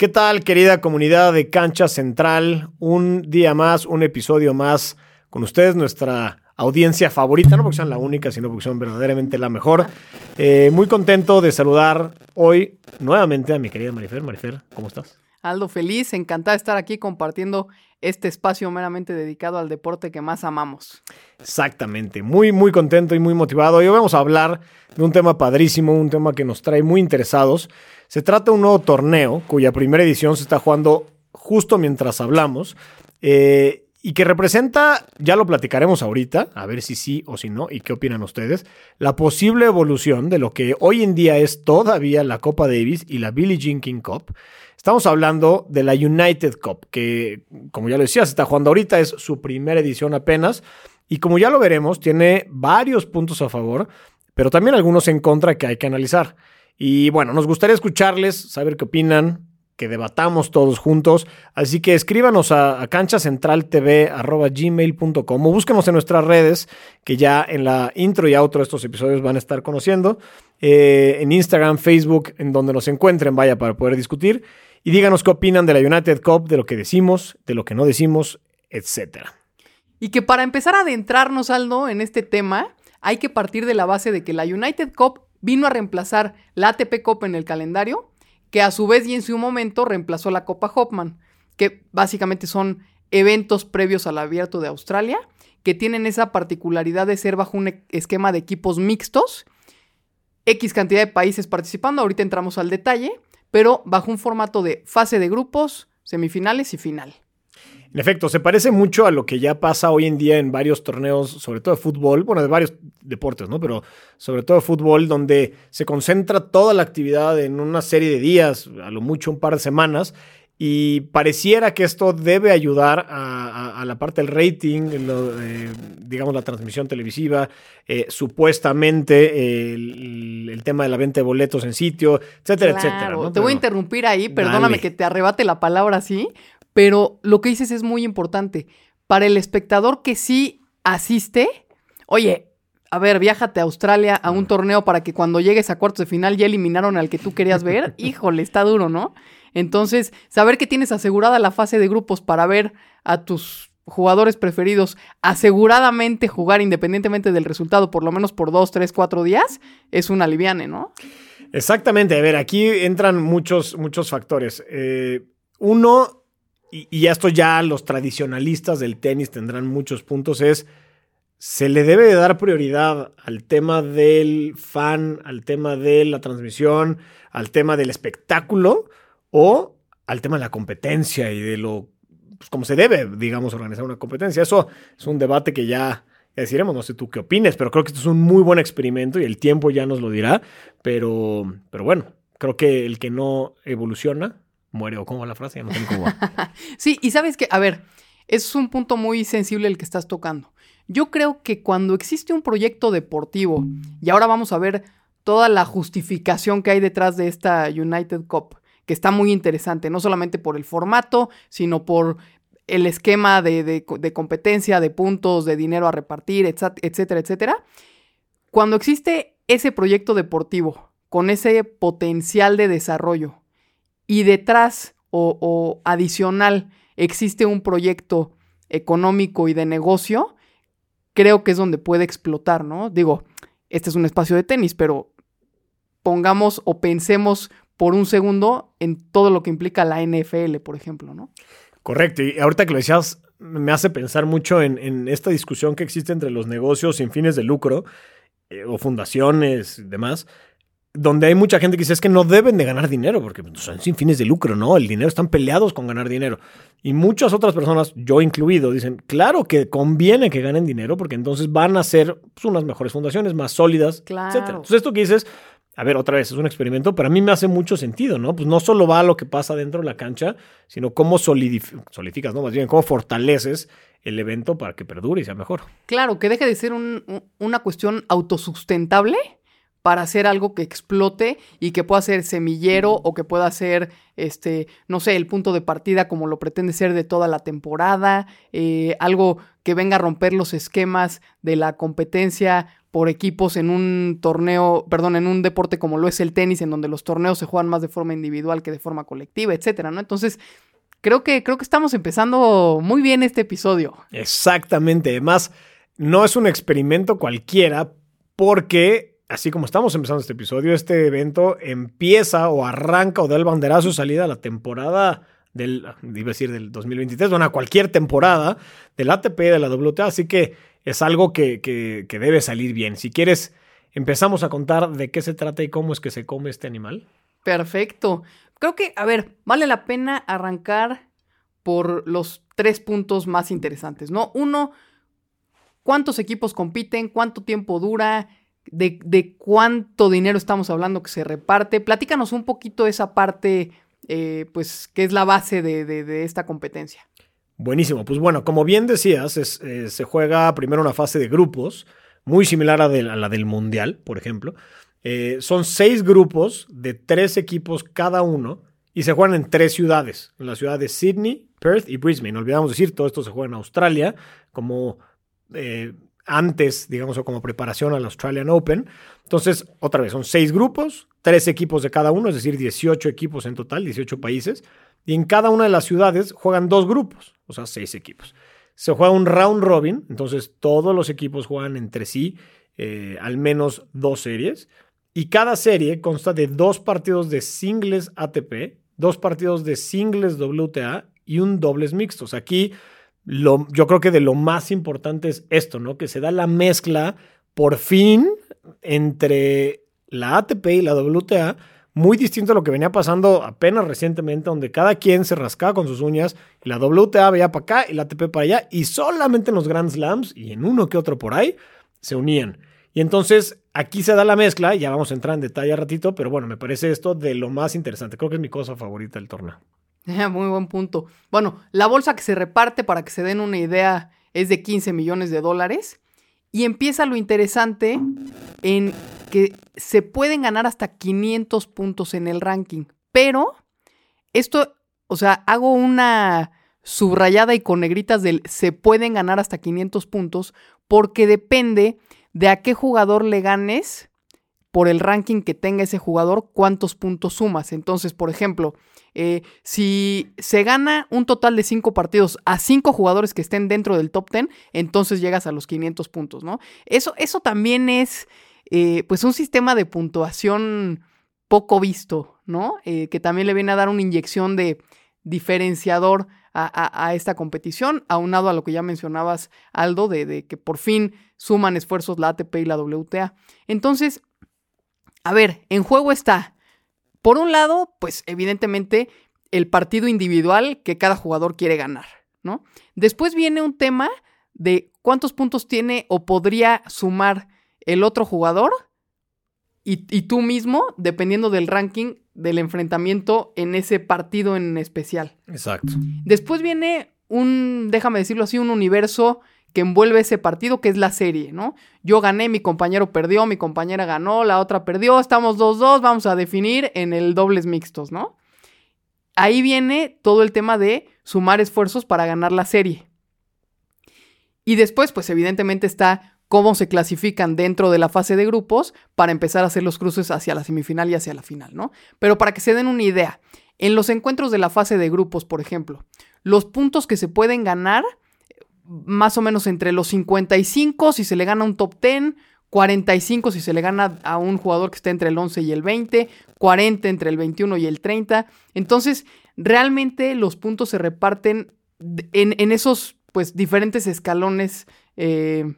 ¿Qué tal, querida comunidad de Cancha Central? Un día más, un episodio más con ustedes, nuestra audiencia favorita, no porque sean la única, sino porque son verdaderamente la mejor. Eh, muy contento de saludar hoy nuevamente a mi querida Marifer. Marifer, ¿cómo estás? Aldo, feliz, encantada de estar aquí compartiendo este espacio meramente dedicado al deporte que más amamos. Exactamente, muy, muy contento y muy motivado. Hoy vamos a hablar de un tema padrísimo, un tema que nos trae muy interesados. Se trata de un nuevo torneo cuya primera edición se está jugando justo mientras hablamos. Eh, y que representa, ya lo platicaremos ahorita, a ver si sí o si no, y qué opinan ustedes, la posible evolución de lo que hoy en día es todavía la Copa Davis y la Billie Jean King Cup. Estamos hablando de la United Cup, que como ya lo decía, se está jugando ahorita, es su primera edición apenas, y como ya lo veremos, tiene varios puntos a favor, pero también algunos en contra que hay que analizar. Y bueno, nos gustaría escucharles, saber qué opinan, que debatamos todos juntos. Así que escríbanos a, a canchacentraltv.gmail.com o búsquenos en nuestras redes, que ya en la intro y outro de estos episodios van a estar conociendo. Eh, en Instagram, Facebook, en donde nos encuentren, vaya, para poder discutir. Y díganos qué opinan de la United Cup, de lo que decimos, de lo que no decimos, etcétera. Y que para empezar a adentrarnos, Aldo, en este tema, hay que partir de la base de que la United Cup vino a reemplazar la ATP Cup en el calendario, que a su vez y en su momento reemplazó la Copa Hopman, que básicamente son eventos previos al abierto de Australia, que tienen esa particularidad de ser bajo un e- esquema de equipos mixtos, X cantidad de países participando, ahorita entramos al detalle, pero bajo un formato de fase de grupos, semifinales y final. En efecto, se parece mucho a lo que ya pasa hoy en día en varios torneos, sobre todo de fútbol, bueno, de varios deportes, ¿no? Pero sobre todo de fútbol, donde se concentra toda la actividad en una serie de días, a lo mucho un par de semanas, y pareciera que esto debe ayudar a, a- a la parte del rating, lo, eh, digamos la transmisión televisiva, eh, supuestamente eh, el, el tema de la venta de boletos en sitio, etcétera, Claro, etcétera. ¿no? Te voy a interrumpir ahí, perdóname Dale. que te arrebate la palabra así, pero lo que dices es muy importante. Para el espectador que sí asiste, oye, a ver, viájate a Australia a un torneo para que cuando llegues a cuartos de final ya eliminaron al que tú querías ver. Híjole, está duro, ¿no? Entonces, saber que tienes asegurada la fase de grupos para ver a tus jugadores preferidos aseguradamente jugar independientemente del resultado, por lo menos por dos, tres, cuatro días, es un aliviane, ¿no? Exactamente, a ver, aquí entran muchos, muchos factores. Eh, uno, y, y esto ya los tradicionalistas del tenis tendrán muchos puntos, es, se le debe de dar prioridad al tema del fan, al tema de la transmisión, al tema del espectáculo o al tema de la competencia y de lo, pues, como se debe, digamos, organizar una competencia. Eso es un debate que ya... Ya deciremos, no sé tú qué opines, pero creo que esto es un muy buen experimento y el tiempo ya nos lo dirá. Pero, pero bueno, creo que el que no evoluciona muere. ¿O cómo va la frase? Ya no sé cómo va. Sí, y sabes que, a ver, es un punto muy sensible el que estás tocando. Yo creo que cuando existe un proyecto deportivo, y ahora vamos a ver toda la justificación que hay detrás de esta United Cup, que está muy interesante, no solamente por el formato, sino por el esquema de, de- de competencia, de puntos, de dinero a repartir, etcétera, etcétera. Cuando existe ese proyecto deportivo con ese potencial de desarrollo y detrás o, adicional existe un proyecto económico y de negocio, creo que es donde puede explotar, ¿no? Digo, este es un espacio de tenis, pero pongamos o pensemos por un segundo en todo lo que implica la NFL, por ejemplo, ¿no? Correcto. Y ahorita que lo decías, me hace pensar mucho en, en esta discusión que existe entre los negocios sin fines de lucro eh, o fundaciones y demás, donde hay mucha gente que dice es que no deben de ganar dinero porque pues, son sin fines de lucro, ¿no? El dinero están peleados con ganar dinero. Y muchas otras personas, yo incluido, dicen, claro que conviene que ganen dinero porque entonces van a ser pues, unas mejores fundaciones, más sólidas, Claro. etcétera. Entonces esto que dices, a ver, otra vez, es un experimento, pero a mí me hace mucho sentido, ¿no? Pues no solo va a lo que pasa dentro de la cancha, sino cómo solidif- solidificas, ¿no? Más bien, cómo fortaleces el evento para que perdure y sea mejor. Claro, que deje de ser un- una cuestión autosustentable para hacer algo que explote y que pueda ser semillero o que pueda ser, este, no sé, el punto de partida como lo pretende ser de toda la temporada, eh, algo que venga a romper los esquemas de la competencia por equipos en un torneo, perdón, en un deporte como lo es el tenis, en donde los torneos se juegan más de forma individual que de forma colectiva, etcétera, ¿no? Entonces, creo que, creo que estamos empezando muy bien este episodio. Exactamente. Además, no es un experimento cualquiera, porque así como estamos empezando este episodio, este evento empieza o arranca o da el banderazo de salida a la temporada del, iba decir del 2023, bueno, a cualquier temporada del ATP de la WTA, así que es algo que, que debe salir bien. Si quieres, empezamos a contar de qué se trata y cómo es que se come este animal. Perfecto. Creo que, a ver, vale la pena arrancar por los tres puntos más interesantes, ¿no? Uno, ¿cuántos equipos compiten? ¿Cuánto tiempo dura? De, de, cuánto dinero estamos hablando que se reparte. Platícanos un poquito esa parte, eh, pues, que es la base de, de, esta competencia. Buenísimo. Pues bueno, como bien decías, eh, se juega primero una fase de grupos, muy similar a, la del Mundial, por ejemplo. Eh, son seis grupos de tres equipos cada uno y se juegan en tres ciudades, en la ciudad de Sydney, Perth y Brisbane. No olvidamos decir, todo esto se juega en Australia como antes, digamos, o como preparación al Australian Open. Entonces, otra vez, son seis grupos, tres equipos de cada uno, es decir, 18 equipos en total, 18 países. Y en cada una de las ciudades juegan dos grupos, o sea, seis equipos. Se juega un round robin, entonces todos los equipos juegan entre sí eh, al menos dos series. Y cada serie consta de dos partidos de singles ATP, dos partidos de singles WTA y un dobles mixtos. Aquí lo, yo creo que de lo más importante es esto, ¿no? Que se da la mezcla por fin entre la ATP y la WTA, muy distinto a lo que venía pasando apenas recientemente, donde cada quien se rascaba con sus uñas y la WTA veía para acá y la ATP para allá, y solamente en los Grand Slams y en uno que otro por ahí se unían. Y entonces aquí se da la mezcla, ya vamos a entrar en detalle a ratito, pero bueno, me parece esto de lo más interesante. Creo que es mi cosa favorita del torneo. Muy buen punto. Bueno, la bolsa que se reparte, para que se den una idea, es de 15 millones de dólares. Y empieza lo interesante en que se pueden ganar hasta 500 puntos en el ranking. Pero esto, o sea, hago una subrayada y con negritas del se pueden ganar hasta 500 puntos porque depende de a qué jugador le ganes por el ranking que tenga ese jugador, cuántos puntos sumas. Entonces, por ejemplo, eh, si se gana un total de 5 partidos a 5 jugadores que estén dentro del top 10, entonces llegas a los 500 puntos, ¿no? Eso, eso también es, eh, pues, un sistema de puntuación poco visto, ¿no? Eh, que también le viene a dar una inyección de diferenciador a, esta competición, aunado a lo que ya mencionabas, Aldo, de que por fin suman esfuerzos la ATP y la WTA. Entonces, a ver, en juego está, por un lado, pues evidentemente el partido individual que cada jugador quiere ganar, ¿no? Después viene un tema de cuántos puntos tiene o podría sumar el otro jugador y, y, tú mismo, dependiendo del ranking del enfrentamiento en ese partido en especial. Exacto. Después viene un, déjame decirlo así, un universo que envuelve ese partido, que es la serie, ¿no? Yo gané, mi compañero perdió, mi compañera ganó, la otra perdió, estamos 2-2, vamos a definir en el dobles mixtos, ¿no? Ahí viene todo el tema de sumar esfuerzos para ganar la serie. Y después, pues evidentemente está cómo se clasifican dentro de la fase de grupos para empezar a hacer los cruces hacia la semifinal y hacia la final, ¿no? Pero para que se den una idea, en los encuentros de la fase de grupos, por ejemplo, los puntos que se pueden ganar más o menos entre los 55 si se le gana un top 10, 45 si se le gana a un jugador que está entre el 11 y el 20, 40 entre el 21 y el 30. Entonces, realmente los puntos se reparten en, esos pues diferentes escalones eh,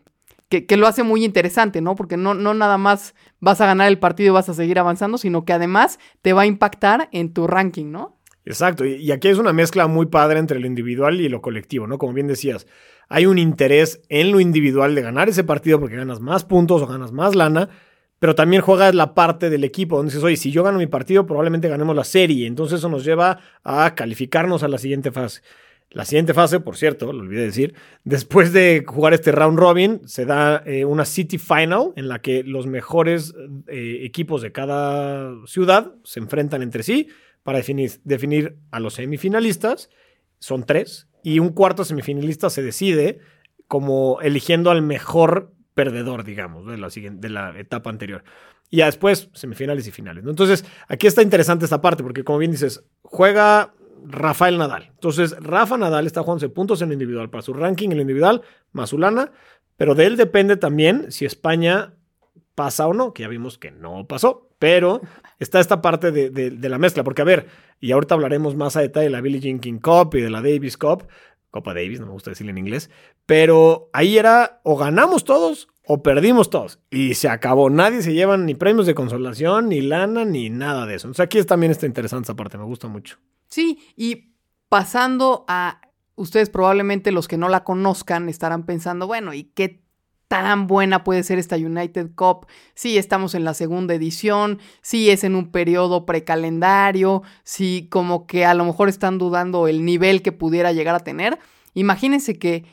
que, lo hace muy interesante, ¿no? Porque no, no nada más vas a ganar el partido y vas a seguir avanzando, sino que además te va a impactar en tu ranking, ¿no? Exacto, y aquí es una mezcla muy padre entre lo individual y lo colectivo, ¿no? Como bien decías, hay un interés en lo individual de ganar ese partido porque ganas más puntos o ganas más lana, pero también juegas la parte del equipo donde dices, oye, si yo gano mi partido, probablemente ganemos la serie, entonces eso nos lleva a calificarnos a la siguiente fase. La siguiente fase, por cierto, lo olvidé decir, después de jugar este round robin, se da eh, una City Final en la que los mejores eh, equipos de cada ciudad se enfrentan entre sí para definir, definir a los semifinalistas. Son tres. Y un cuarto semifinalista se decide como eligiendo al mejor perdedor, digamos, de la, de la etapa anterior. Y ya después, semifinales y finales. Entonces, aquí está interesante esta parte, porque como bien dices, juega Rafael Nadal. Entonces, Rafa Nadal está jugando puntos en el individual para su ranking en el individual, más su lana, pero de él depende también si España pasa o no, que ya vimos que no pasó, pero está esta parte de, la mezcla, porque a ver, y ahorita hablaremos más a detalle de la Billie Jean King Cup y de la Davis Cup, Copa Davis, no me gusta decirle en inglés, pero ahí era o ganamos todos o perdimos todos. Y se acabó. Nadie se lleva ni premios de consolación, ni lana, ni nada de eso. Entonces aquí también está interesante esa parte, me gusta mucho. Sí, y pasando a ustedes probablemente los que no la conozcan estarán pensando, bueno, ¿y qué tan buena puede ser esta United Cup? Sí, estamos en la segunda edición, sí es en un periodo precalendario, sí como que a lo mejor están dudando el nivel que pudiera llegar a tener. Imagínense que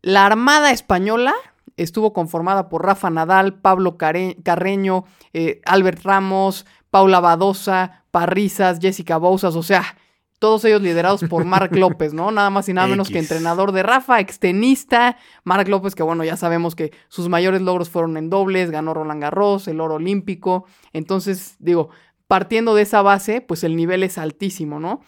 la Armada Española estuvo conformada por Rafa Nadal, Pablo Carreño, eh, Albert Ramos, Paula Badosa, Parrizas, Jessica Bousas, o sea, todos ellos liderados por Marc López, ¿no? Nada más y nada menos que entrenador de Rafa, extenista. Marc López, que bueno, ya sabemos que sus mayores logros fueron en dobles, ganó Roland Garros, el oro olímpico. Entonces, digo, partiendo de esa base, pues el nivel es altísimo, ¿no?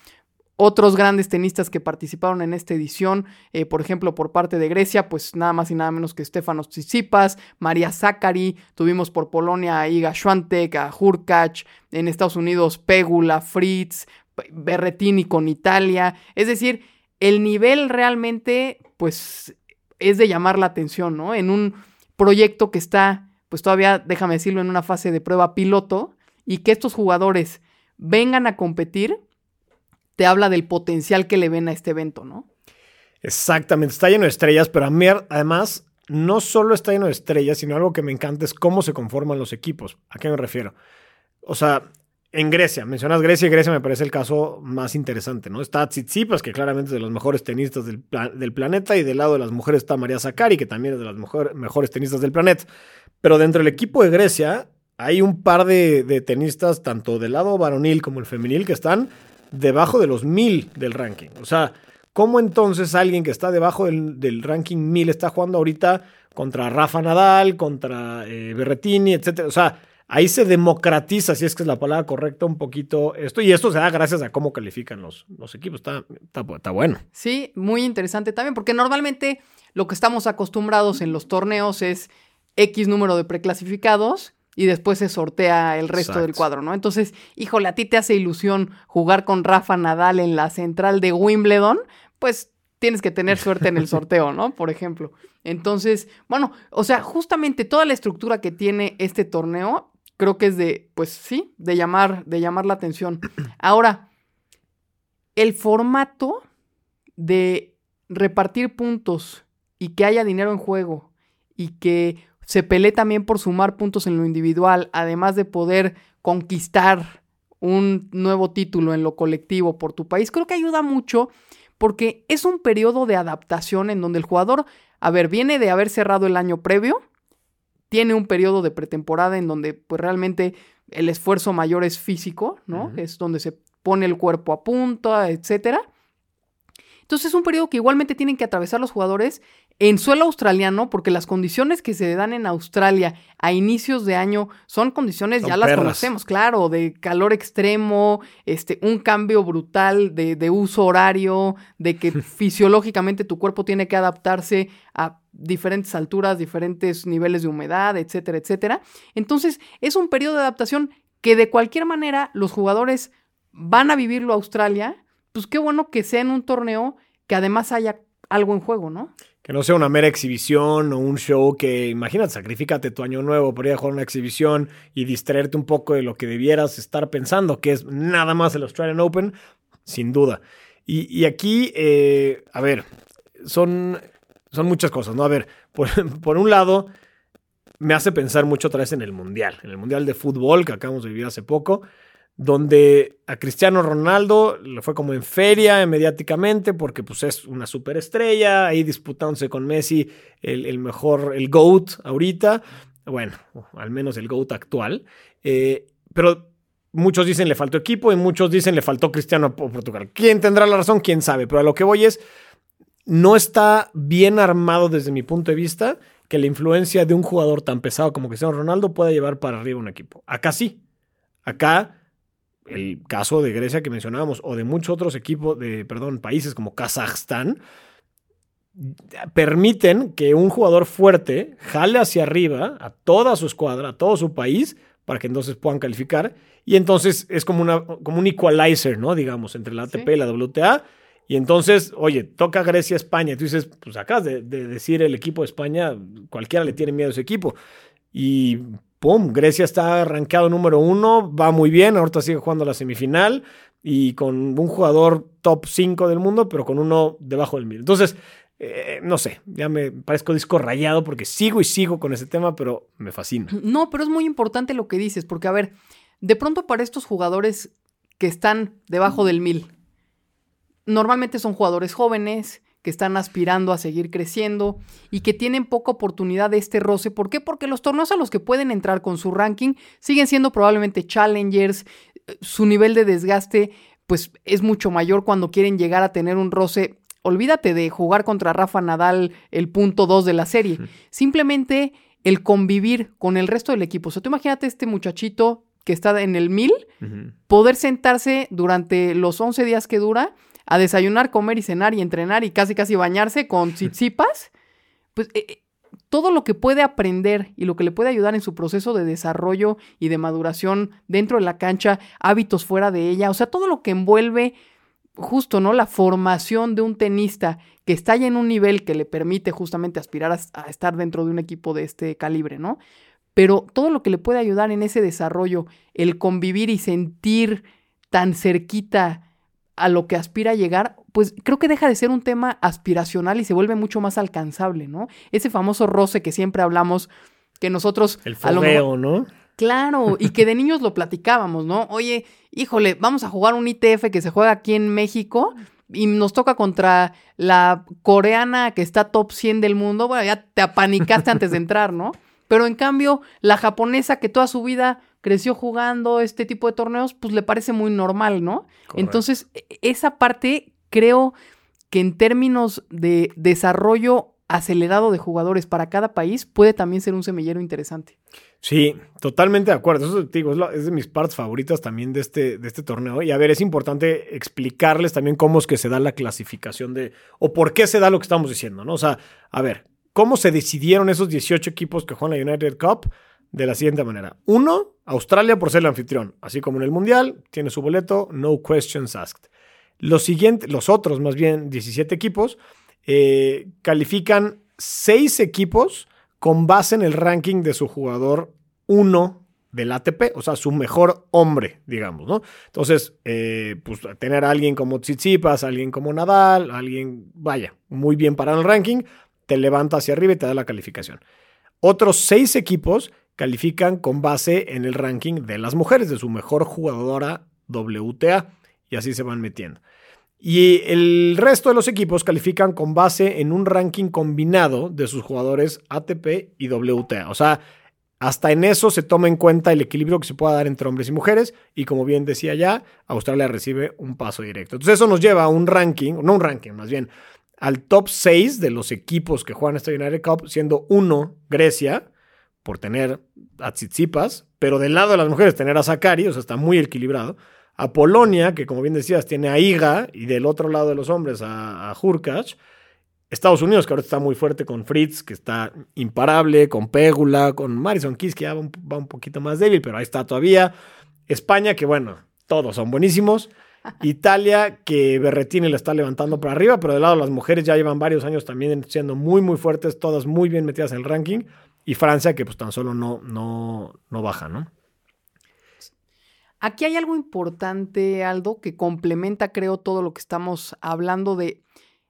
Otros grandes tenistas que participaron en esta edición, eh, por ejemplo, por parte de Grecia, pues nada más y nada menos que Stefanos Tsitsipas, María Zakari, tuvimos por Polonia a Iga Swiatek, a Hurkacz, en Estados Unidos Pegula, Fritz, Berretini con Italia. Es decir, el nivel realmente, pues, es de llamar la atención, ¿no? En un proyecto que está, pues todavía, déjame decirlo, en una fase de prueba piloto y que estos jugadores vengan a competir, te habla del potencial que le ven a este evento, ¿no? Exactamente, está lleno de estrellas, pero a mí además no solo está lleno de estrellas, sino algo que me encanta es cómo se conforman los equipos. ¿A qué me refiero? O sea, en Grecia, mencionas Grecia y Grecia me parece el caso más interesante, ¿no? Está Tsitsipas, que claramente es de los mejores tenistas del, planeta, y del lado de las mujeres está María Zakari, que también es de las mejores tenistas del planeta. Pero dentro del equipo de Grecia hay un par de, tenistas, tanto del lado varonil como el femenil, que están debajo de los mil del ranking. O sea, ¿cómo entonces alguien que está debajo del, ranking mil está jugando ahorita contra Rafa Nadal, contra eh, Berretini, etcétera? O sea, ahí se democratiza, si es que es la palabra correcta, un poquito esto. Y esto se da gracias a cómo califican los, los equipos. Está, está, bueno. Sí, muy interesante también, porque normalmente lo que estamos acostumbrados en los torneos es X número de preclasificados y después se sortea el resto del cuadro, ¿no? Entonces, híjole, a ti te hace ilusión jugar con Rafa Nadal en la central de Wimbledon, pues tienes que tener suerte en el sorteo, ¿no? Por ejemplo. Entonces, bueno, o sea, justamente toda la estructura que tiene este torneo creo que es de, pues sí, de llamar, de llamar la atención. Ahora, el formato de repartir puntos y que haya dinero en juego y que se pelee también por sumar puntos en lo individual, además de poder conquistar un nuevo título en lo colectivo por tu país, creo que ayuda mucho porque es un periodo de adaptación en donde el jugador, a ver, viene de haber cerrado el año previo, tiene un periodo de pretemporada en donde pues realmente el esfuerzo mayor es físico, ¿no? Es donde se pone el cuerpo a punto, etcétera. Entonces es un periodo que igualmente tienen que atravesar los jugadores en suelo australiano, porque las condiciones que se dan en Australia a inicios de año son condiciones, ya las conocemos, claro, de calor extremo, este, un cambio brutal de, de uso horario, de que fisiológicamente tu cuerpo tiene que adaptarse a diferentes alturas, diferentes niveles de humedad, etcétera, etcétera. Entonces, es un periodo de adaptación que de cualquier manera los jugadores van a vivirlo a Australia, pues qué bueno que sea en un torneo que además haya algo en juego, ¿no? Que no sea una mera exhibición o un show que, imagínate, sacrificate tu año nuevo por ir a jugar una exhibición y distraerte un poco de lo que debieras estar pensando, que es nada más el Australian Open, sin duda. Y, aquí, eh, a ver, son son muchas cosas, ¿no? A ver, por, un lado, me hace pensar mucho otra vez en el Mundial, en el Mundial de Fútbol que acabamos de vivir hace poco, donde a Cristiano Ronaldo le fue como en feria mediáticamente porque pues es una superestrella, ahí disputándose con Messi el, mejor, el GOAT ahorita, bueno, al menos el GOAT actual, eh, pero muchos dicen le faltó equipo y muchos dicen le faltó Cristiano a Portugal. ¿Quién tendrá la razón? ¿Quién sabe? Pero a lo que voy es, no está bien armado desde mi punto de vista que la influencia de un jugador tan pesado como Cristiano Ronaldo pueda llevar para arriba un equipo. Acá sí. Acá el caso de Grecia que mencionábamos o de muchos otros equipos de, perdón, países como Kazajstán permiten que un jugador fuerte jale hacia arriba a toda su escuadra, a todo su país para que entonces puedan calificar y entonces es como, una, como un equalizer, ¿no? Digamos, entre la ATP y la WTA. Y entonces, oye, toca Grecia, España. Tú dices, pues acá de, de decir el equipo de España, cualquiera le tiene miedo a ese equipo. Y ¡pum! Grecia está arrancado número uno, va muy bien, ahorita sigue jugando la semifinal y con un jugador top 5 del mundo, pero con uno debajo del mil. Entonces, eh, no sé, ya me parezco disco rayado porque sigo y sigo con ese tema, pero me fascina. No, pero es muy importante lo que dices, porque a ver, de pronto para estos jugadores que están debajo del mil, normalmente son jugadores jóvenes, que están aspirando a seguir creciendo y que tienen poca oportunidad de este roce. ¿Por qué? Porque los torneos a los que pueden entrar con su ranking siguen siendo probablemente challengers, su nivel de desgaste pues es mucho mayor cuando quieren llegar a tener un roce. Olvídate de jugar contra Rafa Nadal el punto 2 de la serie. Simplemente el convivir con el resto del equipo. O sea, tú imagínate este muchachito que está en el 1000, poder sentarse durante los 11 días que dura a desayunar, comer y cenar y entrenar y casi casi bañarse con tsitsipas, pues eh, eh, todo lo que puede aprender y lo que le puede ayudar en su proceso de desarrollo y de maduración dentro de la cancha, hábitos fuera de ella, o sea, todo lo que envuelve justo, ¿no? La formación de un tenista que está ya en un nivel que le permite justamente aspirar a, a estar dentro de un equipo de este calibre, ¿no? Pero todo lo que le puede ayudar en ese desarrollo, el convivir y sentir tan cerquita a lo que aspira a llegar, pues creo que deja de ser un tema aspiracional y se vuelve mucho más alcanzable, ¿no? Ese famoso roce que siempre hablamos, que nosotros... El fogueo, ¿no? Claro, y que de niños lo platicábamos, ¿no? Oye, híjole, vamos a jugar un ITF que se juega aquí en México y nos toca contra la coreana que está top 100 del mundo. Bueno, ya te apanicaste antes de entrar, ¿no? Pero en cambio, la japonesa que toda su vida creció jugando este tipo de torneos, pues le parece muy normal, ¿no? Entonces, e, esa parte creo que en términos de desarrollo acelerado de jugadores para cada país puede también ser un semillero interesante. Sí, totalmente de acuerdo. Eso te digo, es, de mis partes favoritas también de este, de este torneo. Y a ver, es importante explicarles también cómo es que se da la clasificación de, o por qué se da lo que estamos diciendo, ¿no? O sea, a ver, ¿cómo se decidieron esos 18 equipos que juegan la United Cup? De la siguiente manera. Uno, Australia por ser el anfitrión. Así como en el Mundial, tiene su boleto, no questions asked. Los, siguientes, los otros, más bien 17 equipos, eh, califican 6 equipos con base en el ranking de su jugador 1 del ATP, o sea, su mejor hombre, digamos, ¿no? Entonces, eh, pues tener a alguien como Tsitsipas, alguien como Nadal, alguien, vaya, muy bien parado en el ranking, te levanta hacia arriba y te da la calificación. Otros seis equipos califican con base en el ranking de las mujeres, de su mejor jugadora WTA, y así se van metiendo. Y el resto de los equipos califican con base en un ranking combinado de sus jugadores ATP y WTA. O sea, hasta en eso se toma en cuenta el equilibrio que se pueda dar entre hombres y mujeres. Y como bien decía ya, Australia recibe un paso directo. Entonces eso nos lleva a un ranking, no un ranking, más bien, al top 6 de los equipos que juegan esta United Cup, siendo uno Grecia, por tener a Tsitsipas, pero del lado de las mujeres tener a Sakari, o sea, está muy equilibrado. A Polonia, que como bien decías, tiene a Iga, y del otro lado de los hombres a, a Estados Unidos, que ahora está muy fuerte con Fritz, que está imparable, con Pégula, con Marison Kiss, que ya va un, va un poquito más débil, pero ahí está todavía. España, que bueno, todos son buenísimos. Italia, que Berretini le está levantando para arriba, pero del lado de las mujeres ya llevan varios años también siendo muy, muy fuertes, todas muy bien metidas en el ranking y Francia que pues tan solo no, no, no baja, ¿no? Aquí hay algo importante, Aldo, que complementa, creo, todo lo que estamos hablando de,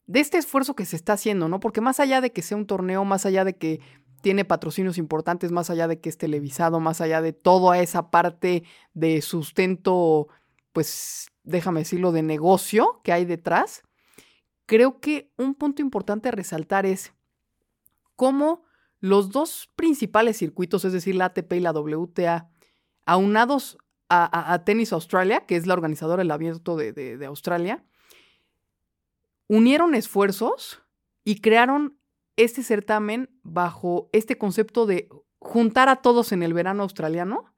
de este esfuerzo que se está haciendo, ¿no? Porque más allá de que sea un torneo, más allá de que tiene patrocinios importantes más allá de que es televisado, más allá de toda esa parte de sustento, pues déjame decirlo, de negocio que hay detrás. Creo que un punto importante a resaltar es cómo los dos principales circuitos, es decir, la ATP y la WTA, aunados a, Tennis Australia, que es la organizadora del abierto de Australia, unieron esfuerzos y crearon este certamen bajo este concepto de juntar a todos en el verano australiano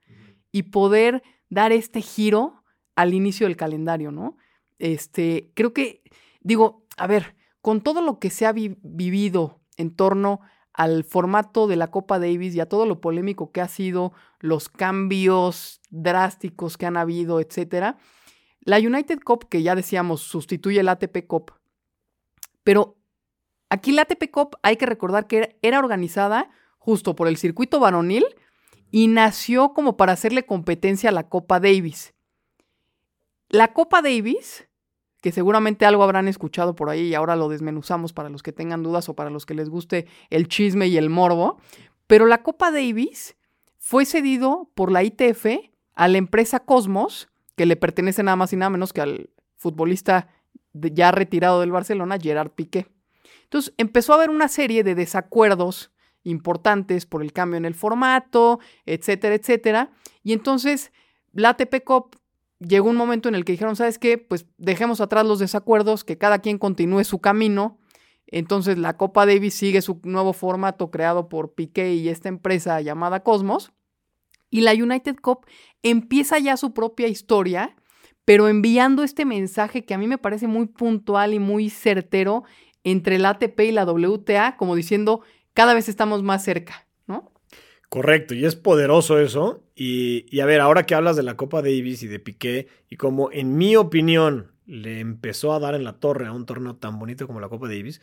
y poder dar este giro al inicio del calendario, ¿no? Este, creo que, digo, a ver, con todo lo que se ha vivido en torno al formato de la Copa Davis y a todo lo polémico que ha sido, los cambios drásticos que han habido, etcétera, la United Cup, que ya decíamos, sustituye el ATP Cup, pero Aquí la ATP Cup hay que recordar que era organizada justo por el circuito varonil y nació como para hacerle competencia a la Copa Davis. La Copa Davis, que seguramente algo habrán escuchado por ahí y ahora lo desmenuzamos para los que tengan dudas o para los que les guste el chisme y el morbo, pero la Copa Davis fue cedido por la ITF a la empresa Cosmos, que le pertenece nada más y nada menos que al futbolista ya retirado del Barcelona, Gerard Piqué. Entonces empezó a haber una serie de desacuerdos importantes por el cambio en el formato, etcétera, etcétera. Y entonces la ATP Cup llegó un momento en el que dijeron, ¿sabes qué? Pues dejemos atrás los desacuerdos, que cada quien continúe su camino. Entonces la Copa Davis sigue su nuevo formato creado por Piqué y esta empresa llamada Cosmos. Y la United Cup empieza ya su propia historia, pero enviando este mensaje que a mí me parece muy puntual y muy certero entre la ATP y la WTA, como diciendo, cada vez estamos más cerca. Correcto, y es poderoso eso. Y, a ver, ahora que hablas de la Copa Davis y de Piqué, y como en mi opinión le empezó a dar en la torre a un torneo tan bonito como la Copa Davis,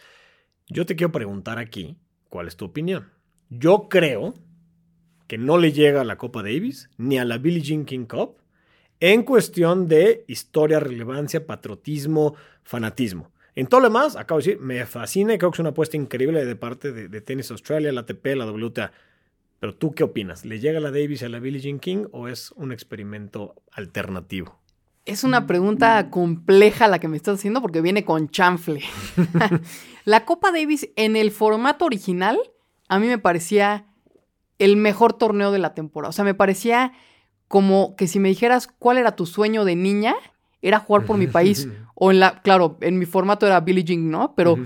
yo te quiero preguntar aquí, ¿cuál es tu opinión? Yo creo que no le llega a la Copa Davis ni a la Billie Jean King Cup en cuestión de historia, relevancia, patriotismo, fanatismo. En todo lo demás, acabo de decir, me fascina y creo que es una apuesta increíble de parte de, de Tennis Australia, la ATP, la WTA. Pero tú, ¿qué opinas? ¿Le llega la Davis a la Billie Jean King o es un experimento alternativo? Es una pregunta compleja la que me estás haciendo porque viene con chanfle. la Copa Davis en el formato original a mí me parecía el mejor torneo de la temporada. O sea, me parecía como que si me dijeras cuál era tu sueño de niña, era jugar por mi país. o en la, claro, en mi formato era Billie Jean, ¿no? Pero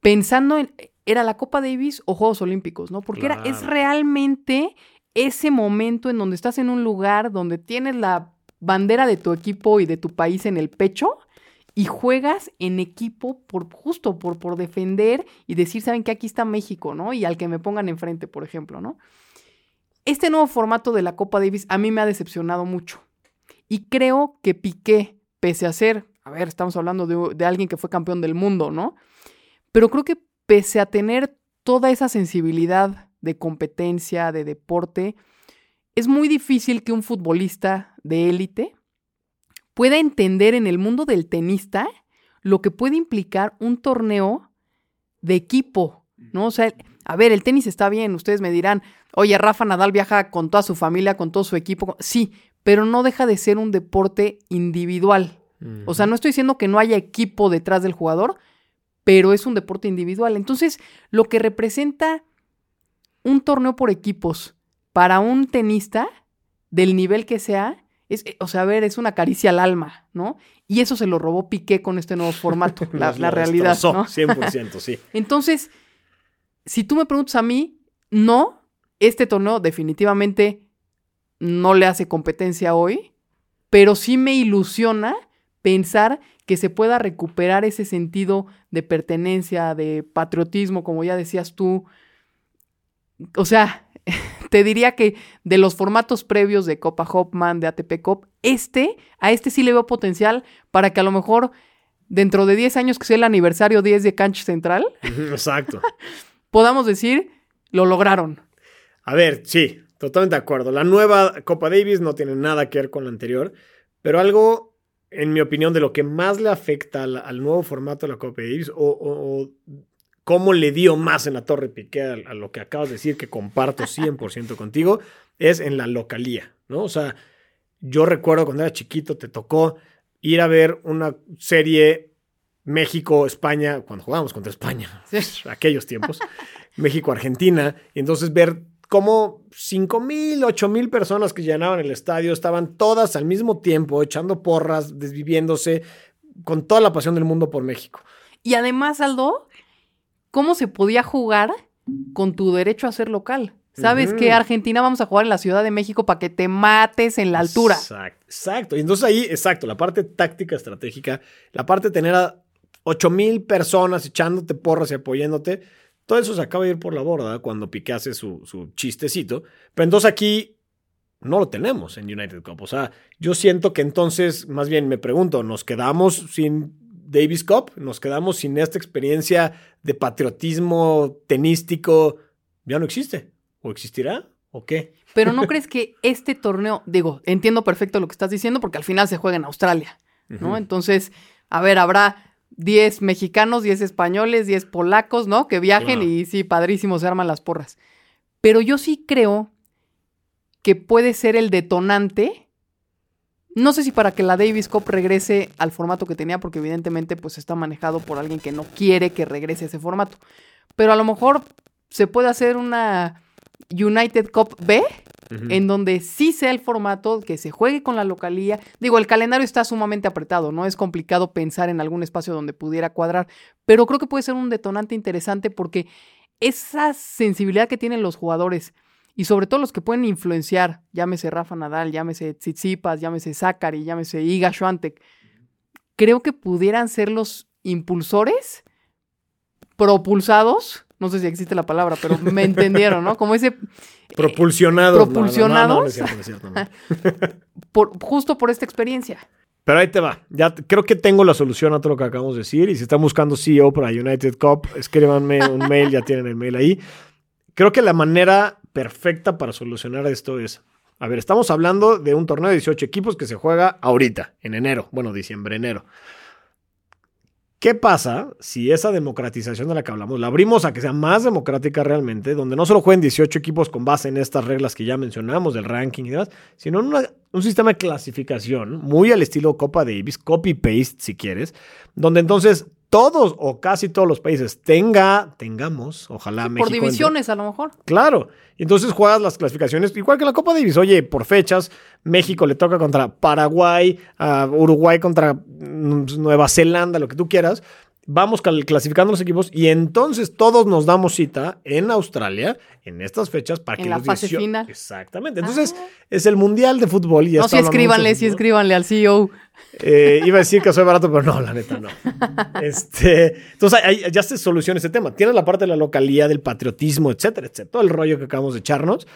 pensando en, era la Copa Davis o Juegos Olímpicos, ¿no? Porque era, es realmente ese momento en donde estás en un lugar donde tienes la bandera de tu equipo y de tu país en el pecho y juegas en equipo por justo por, por defender y decir, saben que aquí está México, ¿no? Y al que me pongan enfrente, por ejemplo, ¿no? Este nuevo formato de la Copa Davis a mí me ha decepcionado mucho. Y creo que Piqué pese a ser, a ver, estamos hablando de, alguien que fue campeón del mundo, ¿no? Pero creo que pese a tener toda esa sensibilidad de competencia, de deporte, es muy difícil que un futbolista de élite pueda entender en el mundo del tenista lo que puede implicar un torneo de equipo, ¿no? O sea, a ver, el tenis está bien, ustedes me dirán, oye, Rafa Nadal viaja con toda su familia, con todo su equipo, sí, pero no deja de ser un deporte individual. O sea, no estoy diciendo que no haya equipo detrás del jugador, pero es un deporte individual. Entonces, lo que representa un torneo por equipos para un tenista, del nivel que sea, es, o sea, a ver, es una caricia al alma, ¿no? Y eso se lo robó Piqué con este nuevo formato, la, realidad. ¿no? 100%, sí. Entonces, si tú me preguntas a mí, no, este torneo definitivamente no le hace competencia hoy, pero sí me ilusiona pensar que se pueda recuperar ese sentido de pertenencia, de patriotismo, como ya decías tú. O sea, te diría que de los formatos previos de Copa Hopman, de ATP Cup, este, a este sí le veo potencial para que a lo mejor dentro de 10 años, que sea el aniversario 10 de Cancha Central, exacto, podamos decir, lo lograron. A ver, sí, Totalmente de acuerdo. La nueva Copa Davis no tiene nada que ver con la anterior, pero algo, en mi opinión, de lo que más le afecta al, nuevo formato de la Copa Davis o, cómo le dio más en la Torre Piqué a, a lo que acabas de decir, que comparto 100% contigo, es en la localía, ¿no? O sea, yo recuerdo cuando era chiquito, te tocó ir a ver una serie México-España, cuando jugábamos contra España, Sí. aquellos tiempos, México-Argentina, y entonces ver cómo 5 mil, 8 mil personas que llenaban el estadio estaban todas al mismo tiempo echando porras, desviviéndose, con toda la pasión del mundo por México. Y además, Aldo, ¿cómo se podía jugar con tu derecho a ser local? ¿Sabes que Argentina vamos a jugar en la Ciudad de México para que te mates en la altura? Exacto, exacto. Y entonces ahí, exacto, la parte táctica estratégica, la parte de tener a 8 mil personas echándote porras y apoyándote, todo eso se acaba de ir por la borda cuando Piqué hace su, su chistecito. Pero entonces aquí no lo tenemos en United Cup. O sea, yo siento que entonces, más bien me pregunto, ¿nos quedamos sin Davis Cup? ¿Nos quedamos sin esta experiencia de patriotismo tenístico? Ya no existe. ¿O existirá? ¿O qué? Pero ¿no crees que este torneo, digo, entiendo perfecto lo que estás diciendo porque al final se juega en Australia, ¿no? Entonces, a ver, habrá 10 mexicanos, 10 españoles, 10 polacos, ¿no? Que viajen Claro. y sí, padrísimo, se arman las porras. Pero yo sí creo que puede ser el detonante. No sé si para que la Davis Cup regrese al formato que tenía, porque evidentemente pues está manejado por alguien que no quiere que regrese a ese formato. Pero a lo mejor se puede hacer una United Cup B, En donde sí sea el formato, que se juegue con la localía. Digo, el calendario está sumamente apretado, no es complicado pensar en algún espacio donde pudiera cuadrar, pero creo que puede ser un detonante interesante porque esa sensibilidad que tienen los jugadores y sobre todo los que pueden influenciar, llámese Rafa Nadal, llámese Tsitsipas, llámese Zachary, llámese Iga Swiatek, creo que pudieran ser los impulsores propulsados, no sé si existe la palabra, pero me entendieron, ¿no? Como ese Propulsionados. no, no, no, propulsionados. No, no, es cierto, no es cierto, no. por, justo por esta experiencia. Pero ahí te va. Ya creo que tengo la solución a todo lo que acabamos de decir. Y si están buscando CEO para United Cup, escríbanme un mail, ya tienen el mail ahí. Creo que la manera perfecta para solucionar esto es. A ver, estamos hablando de un torneo de 18 equipos que se juega ahorita, en enero. Bueno, diciembre, enero. ¿Qué pasa si esa democratización de la que hablamos la abrimos a que sea más democrática realmente, donde no solo jueguen 18 equipos con base en estas reglas que ya mencionamos del ranking y demás, sino en un sistema de clasificación muy al estilo Copa Davis, copy-paste si quieres, donde entonces todos o casi todos los países tenga, tengamos, ojalá México por entre- divisiones, a lo mejor. Claro. Entonces juegas las clasificaciones, igual que la Copa Davis. Oye, por fechas, México le toca contra Paraguay, a Uruguay contra mm, Nueva Zelanda, lo que tú quieras. Vamos clasificando los equipos y entonces todos nos damos cita en Australia en estas fechas para En que la los fase 18 final. Exactamente. Entonces Ah. es el Mundial de Fútbol y ya No, sí hablando escríbanle, sí fútbol. escríbanle al CEO. Eh, iba a decir que soy barato, pero no, la neta no. Este, entonces ya se soluciona ese tema. Tienes la parte de la localidad, del patriotismo, etcétera, etcétera. Todo el rollo que acabamos de echarnos.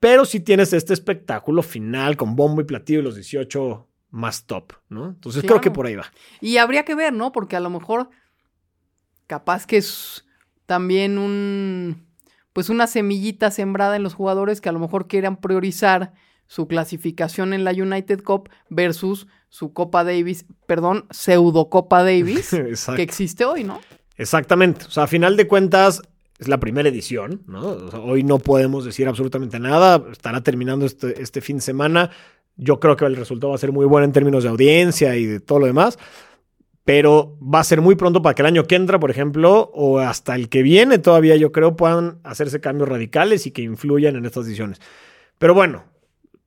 Pero sí tienes este espectáculo final con bombo y platillo y los 18 más top, ¿no? Entonces creo que por ahí va. Y habría que ver, ¿no? Porque a lo mejor capaz que es también un pues una semillita sembrada en los jugadores que a lo mejor quieran priorizar su clasificación en la United Cup versus su Copa Davis, perdón, pseudo Copa Davis que existe hoy, ¿no? Exactamente. O sea, a final de cuentas, es la primera edición, ¿no? O sea, hoy no podemos decir absolutamente nada. Estará terminando este, este fin de semana. Yo creo que el resultado va a ser muy bueno en términos de audiencia y de todo lo demás. Pero va a ser muy pronto para que el año que entra, por ejemplo, o hasta el que viene todavía, yo creo, puedan hacerse cambios radicales y que influyan en estas decisiones. Pero bueno,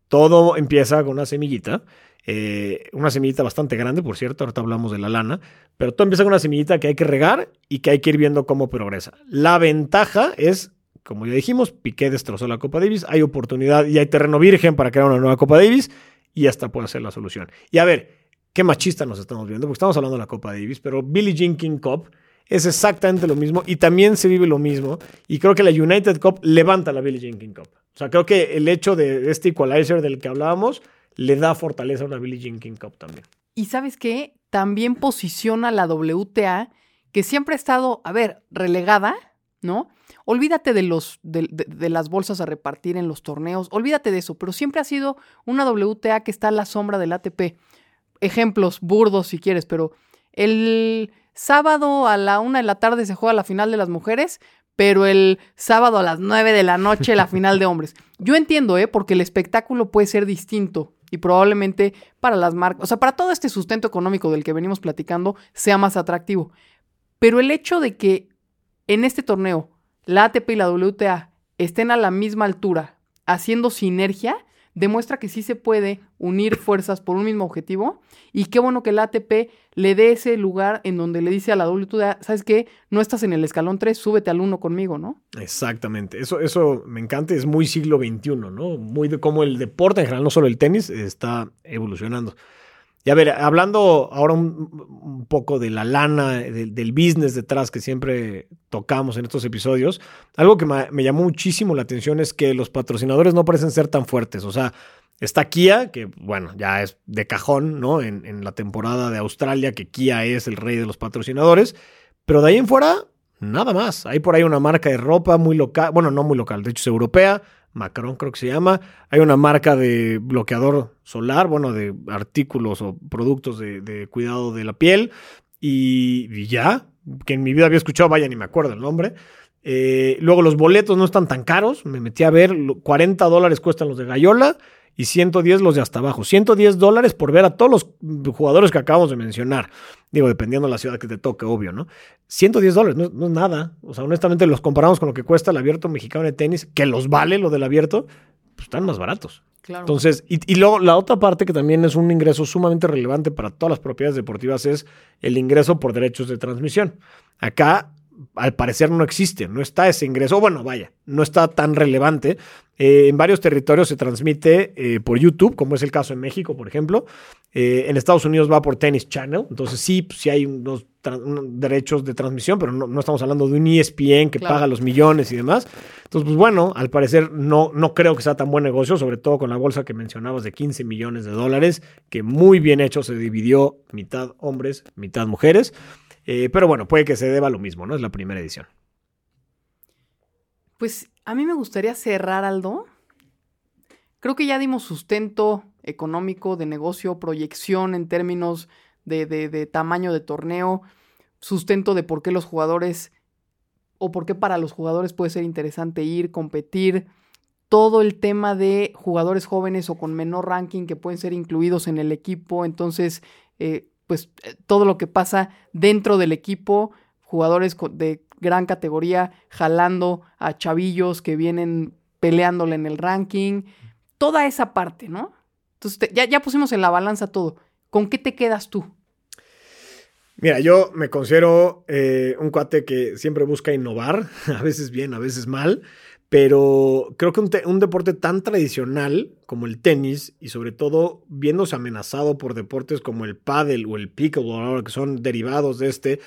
todo empieza con una semillita. eh, una semillita bastante grande, por cierto, ahorita hablamos de la lana, pero todo empieza con una semillita que hay que regar y que hay que ir viendo cómo progresa. La ventaja es, como ya dijimos, Piqué destrozó la Copa Davis, hay oportunidad y hay terreno virgen para crear una nueva Copa Davis y esta puede ser la solución. Y a ver, qué machista nos estamos viendo, porque estamos hablando de la Copa Davis, pero Billie Jean Cup es exactamente lo mismo y también se vive lo mismo. Y creo que la United Cup levanta la Billie Jean Cup. O sea, creo que el hecho de este equalizer del que hablábamos le da fortaleza a una Billie Jean Cup también. Y sabes qué? También posiciona la WTA, que siempre ha estado, a ver, relegada, ¿no? Olvídate de, los, de las bolsas a repartir en los torneos, olvídate de eso, pero siempre ha sido una WTA que está a la sombra del ATP. Ejemplos burdos si quieres, pero el sábado a la una de la tarde se juega la final de las mujeres, pero el sábado a las nueve de la noche la final de hombres. Yo entiendo, ¿eh? Porque el espectáculo puede ser distinto y probablemente para las marcas, o sea, para todo este sustento económico del que venimos platicando, sea más atractivo. Pero el hecho de que en este torneo la ATP y la WTA estén a la misma altura, haciendo sinergia, demuestra que sí se puede unir fuerzas por un mismo objetivo. Y qué bueno que la ATP le dé ese lugar en donde le dice a la WTA, ¿sabes qué? No estás en el escalón 3, súbete al 1 conmigo, ¿no? Exactamente. Eso, eso me encanta, es muy siglo XXI, ¿no? Muy de cómo el deporte en general, no solo el tenis, está evolucionando. Y a ver, hablando ahora un, poco de la lana, del business detrás que siempre tocamos en estos episodios, algo que me, llamó muchísimo la atención es que los patrocinadores no parecen ser tan fuertes. O sea, está Kia, que bueno, ya es de cajón, ¿no? En, en la temporada de Australia, que Kia es el rey de los patrocinadores, pero de ahí en fuera, nada más. Hay por ahí una marca de ropa muy local, bueno, no muy local, de hecho es europea, Macron creo que se llama. Hay una marca de bloqueador solar, bueno, de artículos o productos de, cuidado de la piel. Y, ya, que en mi vida había escuchado, vaya, ni me acuerdo el nombre. Eh, luego los boletos no están tan caros, me metí a ver, 40 dólares cuestan los de Gallola y 110 los de hasta abajo. 110 dólares por ver a todos los jugadores que acabamos de mencionar. Digo, dependiendo de la ciudad que te toque, obvio, ¿no? 110 dólares, no, es nada. O sea, honestamente los comparamos con lo que cuesta el abierto mexicano de tenis, que los vale lo del abierto, pues están más baratos. Claro. Entonces, y, y luego la otra parte que también es un ingreso sumamente relevante para todas las propiedades deportivas es el ingreso por derechos de transmisión. Acá al parecer no existe, no está ese ingreso, bueno, vaya, no está tan relevante. Eh, en varios territorios se transmite eh, por YouTube, como es el caso en México, por ejemplo. Eh, en Estados Unidos va por Tennis Channel, entonces sí, sí hay unos, derechos de transmisión, pero no, estamos hablando de un ESPN que paga los millones y demás. Entonces, pues bueno, al parecer no, no creo que sea tan buen negocio, sobre todo con la bolsa que mencionabas de 15 millones de dólares, que muy bien hecho se dividió mitad hombres, mitad mujeres. Eh, pero bueno, puede que se deba lo mismo, ¿no? Es la primera edición. Pues a mí me gustaría cerrar, Aldo. Creo que ya dimos sustento económico, de negocio, proyección en términos de, de tamaño de torneo, sustento de por qué los jugadores o por qué para los jugadores puede ser interesante ir, competir, todo el tema de jugadores jóvenes o con menor ranking que pueden ser incluidos en el equipo, entonces eh, pues eh, todo lo que pasa dentro del equipo, jugadores de gran categoría jalando a chavillos que vienen peleándole en el ranking, toda esa parte, ¿no? Entonces ya, ya pusimos en la balanza todo. ¿Con qué te quedas tú? Mira, yo me considero eh, un cuate que siempre busca innovar, a veces bien, a veces mal, pero creo que un, deporte tan tradicional como el tenis y sobre todo viéndose amenazado por deportes como el paddle o el pickleball, que son derivados de este,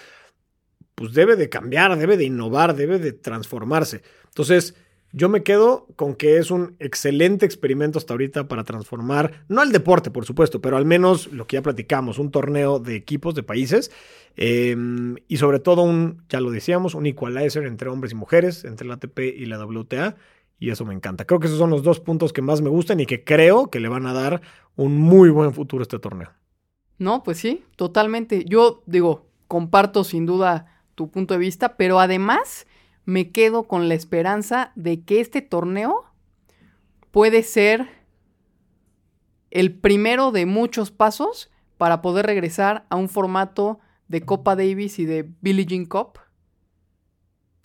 pues debe de cambiar, debe de innovar, debe de transformarse. Entonces, yo me quedo con que es un excelente experimento hasta ahorita para transformar, no el deporte, por supuesto, pero al menos lo que ya platicamos, un torneo de equipos, de países, em, y sobre todo un, ya lo decíamos, un equalizer entre hombres y mujeres, entre la ATP y la WTA, y eso me encanta. Creo que esos son los dos puntos que más me gustan y que creo que le van a dar un muy buen futuro a este torneo. No, pues sí, totalmente. Yo digo, comparto sin duda tu punto de vista, pero además me quedo con la esperanza de que este torneo puede ser el primero de muchos pasos para poder regresar a un formato de Copa Davis y de Billie Jean Cup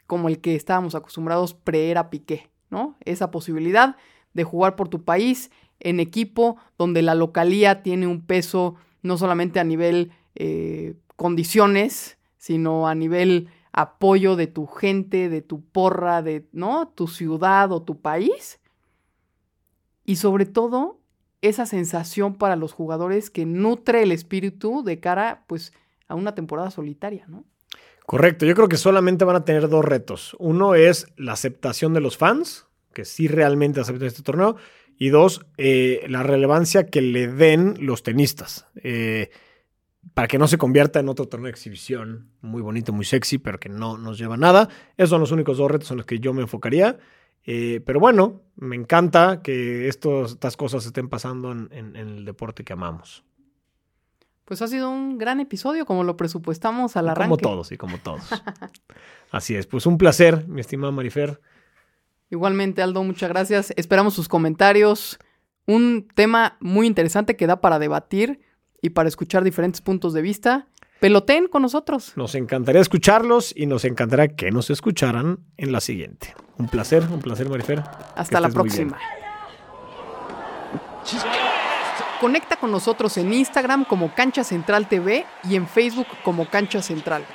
como el que estábamos acostumbrados pre-era Piqué, ¿no? Esa posibilidad de jugar por tu país en equipo donde la localía tiene un peso no solamente a nivel eh, condiciones, sino a nivel apoyo de tu gente, de tu porra, de, ¿no? Tu ciudad o tu país. Y sobre todo, esa sensación para los jugadores que nutre el espíritu de cara, pues, a una temporada solitaria, ¿no? Correcto, yo creo que solamente van a tener dos retos. Uno es la aceptación de los fans, que sí realmente aceptan este torneo, y dos, eh, la relevancia que le den los tenistas. Eh, para que no se convierta en otro torneo de exhibición muy bonito, muy sexy, pero que no nos lleva a nada. Esos son los únicos dos retos en los que yo me enfocaría. Eh, pero bueno, me encanta que estas cosas estén pasando en, el deporte que amamos. Pues ha sido un gran episodio, como lo presupuestamos al arranque. Como todos, y como todos. Así es, pues un placer, mi estimada Marifer. Igualmente, Aldo, muchas gracias. Esperamos sus comentarios. Un tema muy interesante que da para debatir y para escuchar diferentes puntos de vista. Peloten con nosotros. Nos encantaría escucharlos y nos encantaría que nos escucharan en la siguiente. Un placer, un placer, Marifer. Hasta la próxima. Conecta con nosotros en Instagram como Cancha Central TV y en Facebook como Cancha Central.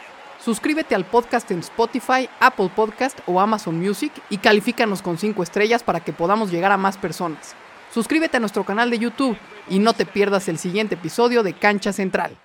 Suscríbete al podcast en Spotify, Apple Podcast o Amazon Music y califícanos con 5 estrellas para que podamos llegar a más personas. Suscríbete a nuestro canal de YouTube y no te pierdas el siguiente episodio de Cancha Central.